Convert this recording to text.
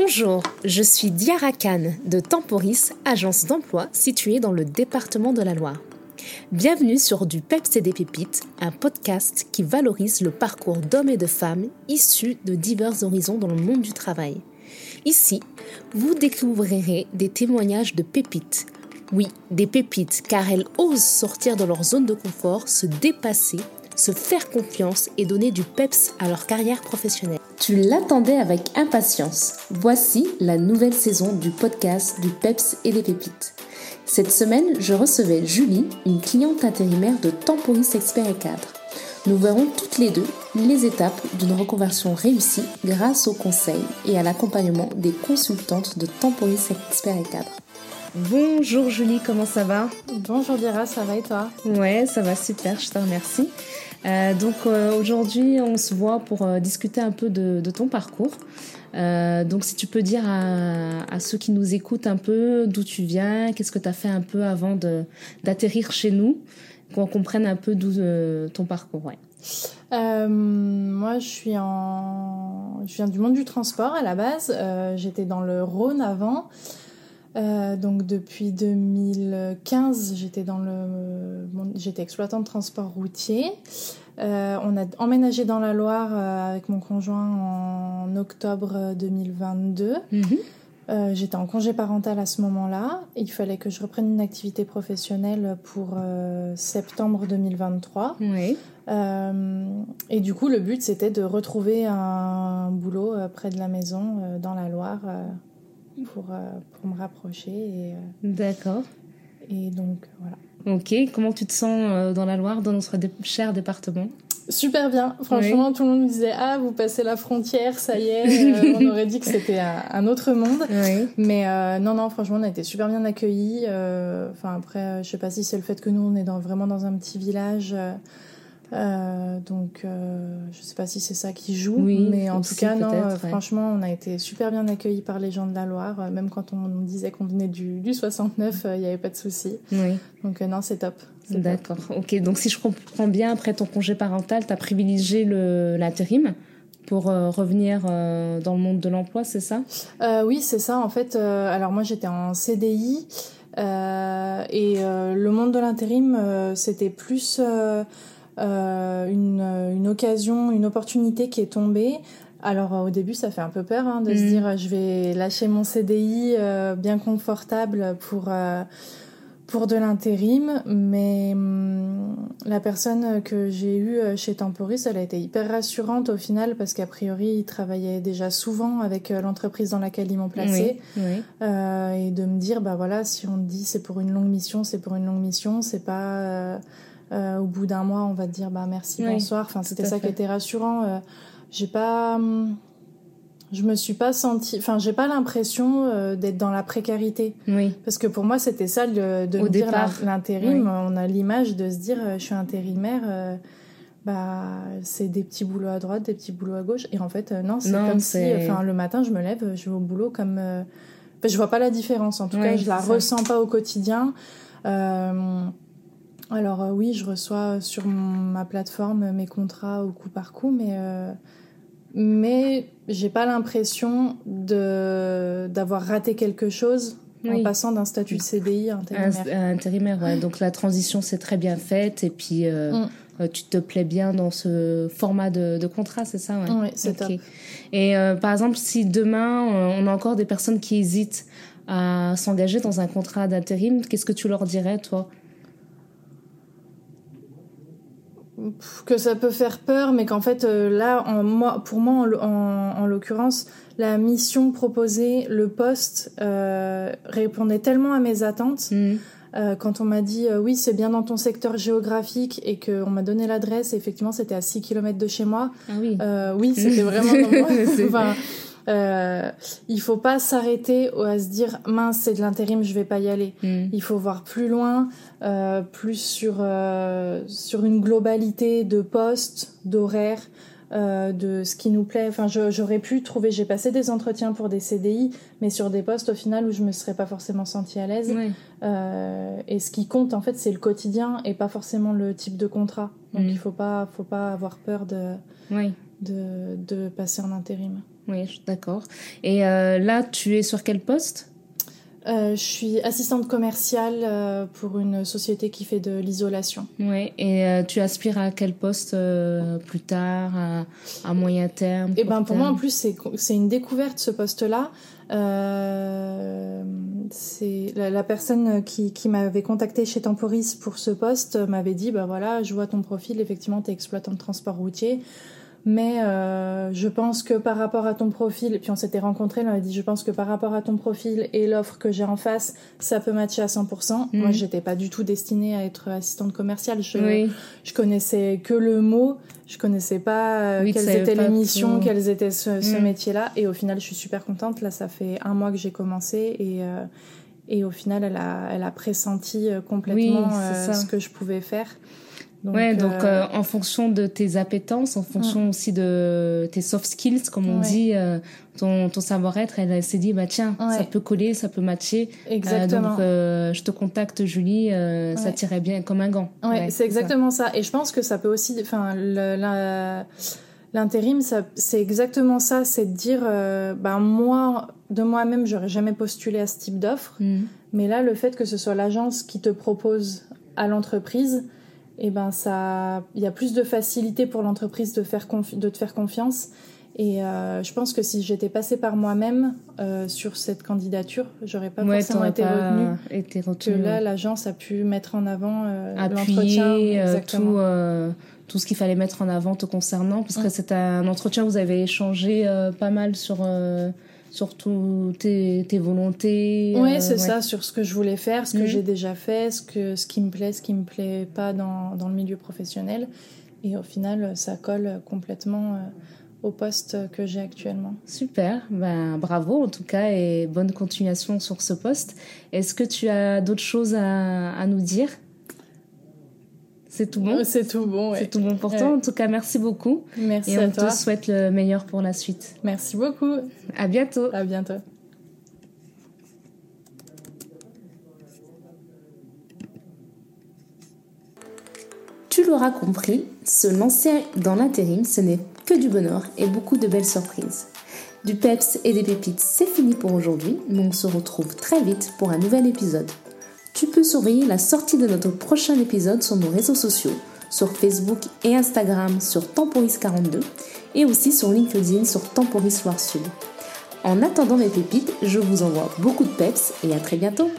Bonjour, je suis Diara Khan de Temporis, agence d'emploi située dans le département de la Loire. Bienvenue sur Du Peps et des Pépites, un podcast qui valorise le parcours d'hommes et de femmes issus de divers horizons dans le monde du travail. Ici, vous découvrirez des témoignages de pépites. Oui, des pépites, car elles osent sortir de leur zone de confort, se dépasser, se faire confiance et donner du peps à leur carrière professionnelle. Tu l'attendais avec impatience. Voici la nouvelle saison du podcast du peps et des pépites. Cette semaine, je recevais Julie, une cliente intérimaire de Temporis Expert et Cadre. Nous verrons toutes les deux les étapes d'une reconversion réussie grâce au conseil et à l'accompagnement des consultantes de Temporis Expert et Cadre. Bonjour Julie, comment ça va? Bonjour Dira, ça va et toi? Ouais, ça va super, je te remercie. Euh, donc euh, aujourd'hui, on se voit pour euh, discuter un peu de, de ton parcours. donc si tu peux dire à, à, ceux qui nous écoutent un peu d'où tu viens, qu'est-ce que tu as fait un peu avant d'atterrir chez nous, qu'on comprenne un peu d'où ton parcours. Ouais. moi, je suis en, je viens du monde du transport à la base. J'étais dans le Rhône avant. Euh, donc depuis 2015, j'étais dans le, j'étais exploitant de transport routier. Euh, on a emménagé dans la Loire euh, avec mon conjoint en octobre 2022. Mhm. Euh, j'étais en congé parental à ce moment-là. Il fallait que je reprenne une activité professionnelle pour septembre 2023. Oui. et du coup, le but, c'était de retrouver un boulot près de la maison, dans la Loire, pour, euh, pour me rapprocher. Et, euh, D'accord. Et donc, voilà. Ok, comment tu te sens euh, dans la Loire, dans notre cher département Super bien. Franchement, tout le monde me disait ah vous passez la frontière, ça y est. on aurait dit que c'était un, autre monde. Mais non non, franchement, on a été super bien accueillis. Enfin après, je sais pas si c'est le fait que nous on est dans, vraiment dans un petit village. Euh, donc, euh, je sais pas si c'est ça qui joue, mais en tout cas, non, euh, franchement, on a été super bien accueillis par les gens de la Loire. Euh, même quand on disait qu'on venait du, du 69, il n'y avait pas de souci. Oui. Donc, non, c'est top. D'accord. Ok. Donc, si je comprends bien, après ton congé parental, tu as privilégié l'intérim pour revenir dans le monde de l'emploi, c'est ça? Oui, c'est ça. En fait, alors moi, j'étais en CDI. et le monde de l'intérim, c'était plus euh, une, une, occasion, une opportunité qui est tombée. Alors au début, ça fait un peu peur hein, de se mm. dire je vais lâcher mon CDI euh, bien confortable pour euh, pour de l'intérim, mais hum, la personne que j'ai eue chez Temporis, elle a été hyper rassurante au final parce qu'a priori, il travaillait déjà souvent avec l'entreprise dans laquelle ils m'ont placé. et de me dire, bah voilà, si on dit c'est pour une longue mission, c'est pour une longue mission, c'est pas euh, au bout d'un mois, on va te dire bah merci, bonsoir. Enfin, c'était ça qui était rassurant. Euh, j'ai pas, hum, je me suis pas sentie, enfin, j'ai pas l'impression euh, d'être dans la précarité. Oui. Parce que pour moi, c'était ça de, me dire l'intérim. On a l'image de se dire, je suis intérimaire. bah, c'est des petits boulots à droite, des petits boulots à gauche. Et en fait, non, c'est comme si, enfin, le matin, je me lève, je vais au boulot comme. je vois pas la différence. En tout cas, je la ressens pas au quotidien. Euh, alors euh, oui, je reçois sur ma plateforme mes contrats au coup par coup, mais euh, mais j'ai pas l'impression de d'avoir raté quelque chose en passant d'un statut de CDI à intérimaire. Intérimaire, ouais. Donc la transition s'est très bien faite et puis euh, mm. euh, tu te plais bien dans ce format de, de contrat, c'est ça ouais? Oui, c'est top. Et par exemple, si demain on a encore des personnes qui hésitent à s'engager dans un contrat d'intérim, qu'est-ce que tu leur dirais, toi? Que ça peut faire peur, mais qu'en fait euh, là, en, moi, pour moi, en, l'occurrence, la mission proposée, le poste euh, répondait tellement à mes attentes. Mm. Euh, quand on m'a dit oui, c'est bien dans ton secteur géographique et qu'on m'a donné l'adresse, effectivement, c'était à 6 km de chez moi. Ah oui. oui, c'était vraiment dans moi. enfin, euh, il faut pas s'arrêter à se dire mince c'est de l'intérim je vais pas y aller. Mm. il faut voir plus loin euh, plus sur euh, sur une globalité de postes d'horaires euh, de ce qui nous plaît. Enfin j'aurais pu trouver j'ai passé des entretiens pour des CDI mais sur des postes au final où je me serais pas forcément sentie à l'aise. Euh, et ce qui compte en fait c'est le quotidien et pas forcément le type de contrat. Donc mm. il faut pas faut pas avoir peur de, de de passer en intérim Oui, d'accord. Et là, tu es sur quel poste? Je suis assistante commerciale pour une société qui fait de l'isolation. Oui, et tu aspires à quel poste plus tard, à, moyen terme Et eh ben pour moi en plus c'est une découverte ce poste-là. Euh, c'est la, la, personne qui, qui m'avait contacté chez Temporis pour ce poste m'avait dit bah voilà je vois ton profil effectivement tu es exploitant de transport routier mais euh, je pense que par rapport à ton profil, et puis on s'était rencontrés, on a dit, je pense que par rapport à ton profil et l'offre que j'ai en face, ça peut matcher à 100%. Moi, mhm. j'étais pas du tout destinée à être assistante commerciale. Je, je connaissais que le mot, je connaissais pas euh, quelles étaient les missions, quels étaient ce, ce mhm. métier-là. Et au final, je suis super contente. Là, ça fait un mois que j'ai commencé et euh, et au final, elle a, elle a pressenti euh, complètement ce que je pouvais faire. Donc, ouais, donc euh, euh, en fonction de tes appétences, en fonction aussi de tes soft skills, comme on dit, euh, ton, ton savoir-être, elle, s'est dit, bah tiens, ça peut coller, ça peut matcher. Exactement. donc je te contacte, Julie, ça tirait bien comme un gant. Ouais, c'est exactement ça. Et je pense que ça peut aussi, enfin, l'intérim, c'est exactement ça, c'est de dire, bah moi, de moi-même, j'aurais jamais postulé à ce type d'offre, mm. mais là, le fait que ce soit l'agence qui te propose à l'entreprise, et eh ben ça, il y a plus de facilité pour l'entreprise de faire de te faire confiance. Et euh, je pense que si j'étais passée par moi-même euh, sur cette candidature, j'aurais pas forcément été retenue. Été Que là, l'agence a pu mettre en avant euh, l'entretien, euh, tout, tout ce qu'il fallait mettre en avant te concernant, parce que c'est un entretien où vous avez échangé pas mal sur surtout tes, tes volontés. Oui, euh, c'est ça, sur ce que je voulais faire, ce que mhm. j'ai déjà fait, ce, que, ce qui me plaît, ce qui me plaît pas dans, dans le milieu professionnel. Et au final, ça colle complètement euh, au poste que j'ai actuellement. Super, ben, bravo en tout cas et bonne continuation sur ce poste. Est-ce que tu as d'autres choses à, à nous dire? C'est tout bon C'est tout bon, C'est tout bon pour toi. En tout cas, merci beaucoup. Merci Et on te souhaite le meilleur pour la suite. Merci beaucoup. À bientôt. À bientôt. Tu l'auras compris, se lancer dans l'intérim, ce n'est que du bonheur et beaucoup de belles surprises. Du peps et des pépites, c'est fini pour aujourd'hui, mais on se retrouve très vite pour un nouvel épisode. Tu peux surveiller la sortie de notre prochain épisode sur nos réseaux sociaux, sur Facebook et Instagram sur Temporis42 et aussi sur LinkedIn sur Temporis Loire Sud. En attendant mes pépites, je vous envoie beaucoup de peps et à très bientôt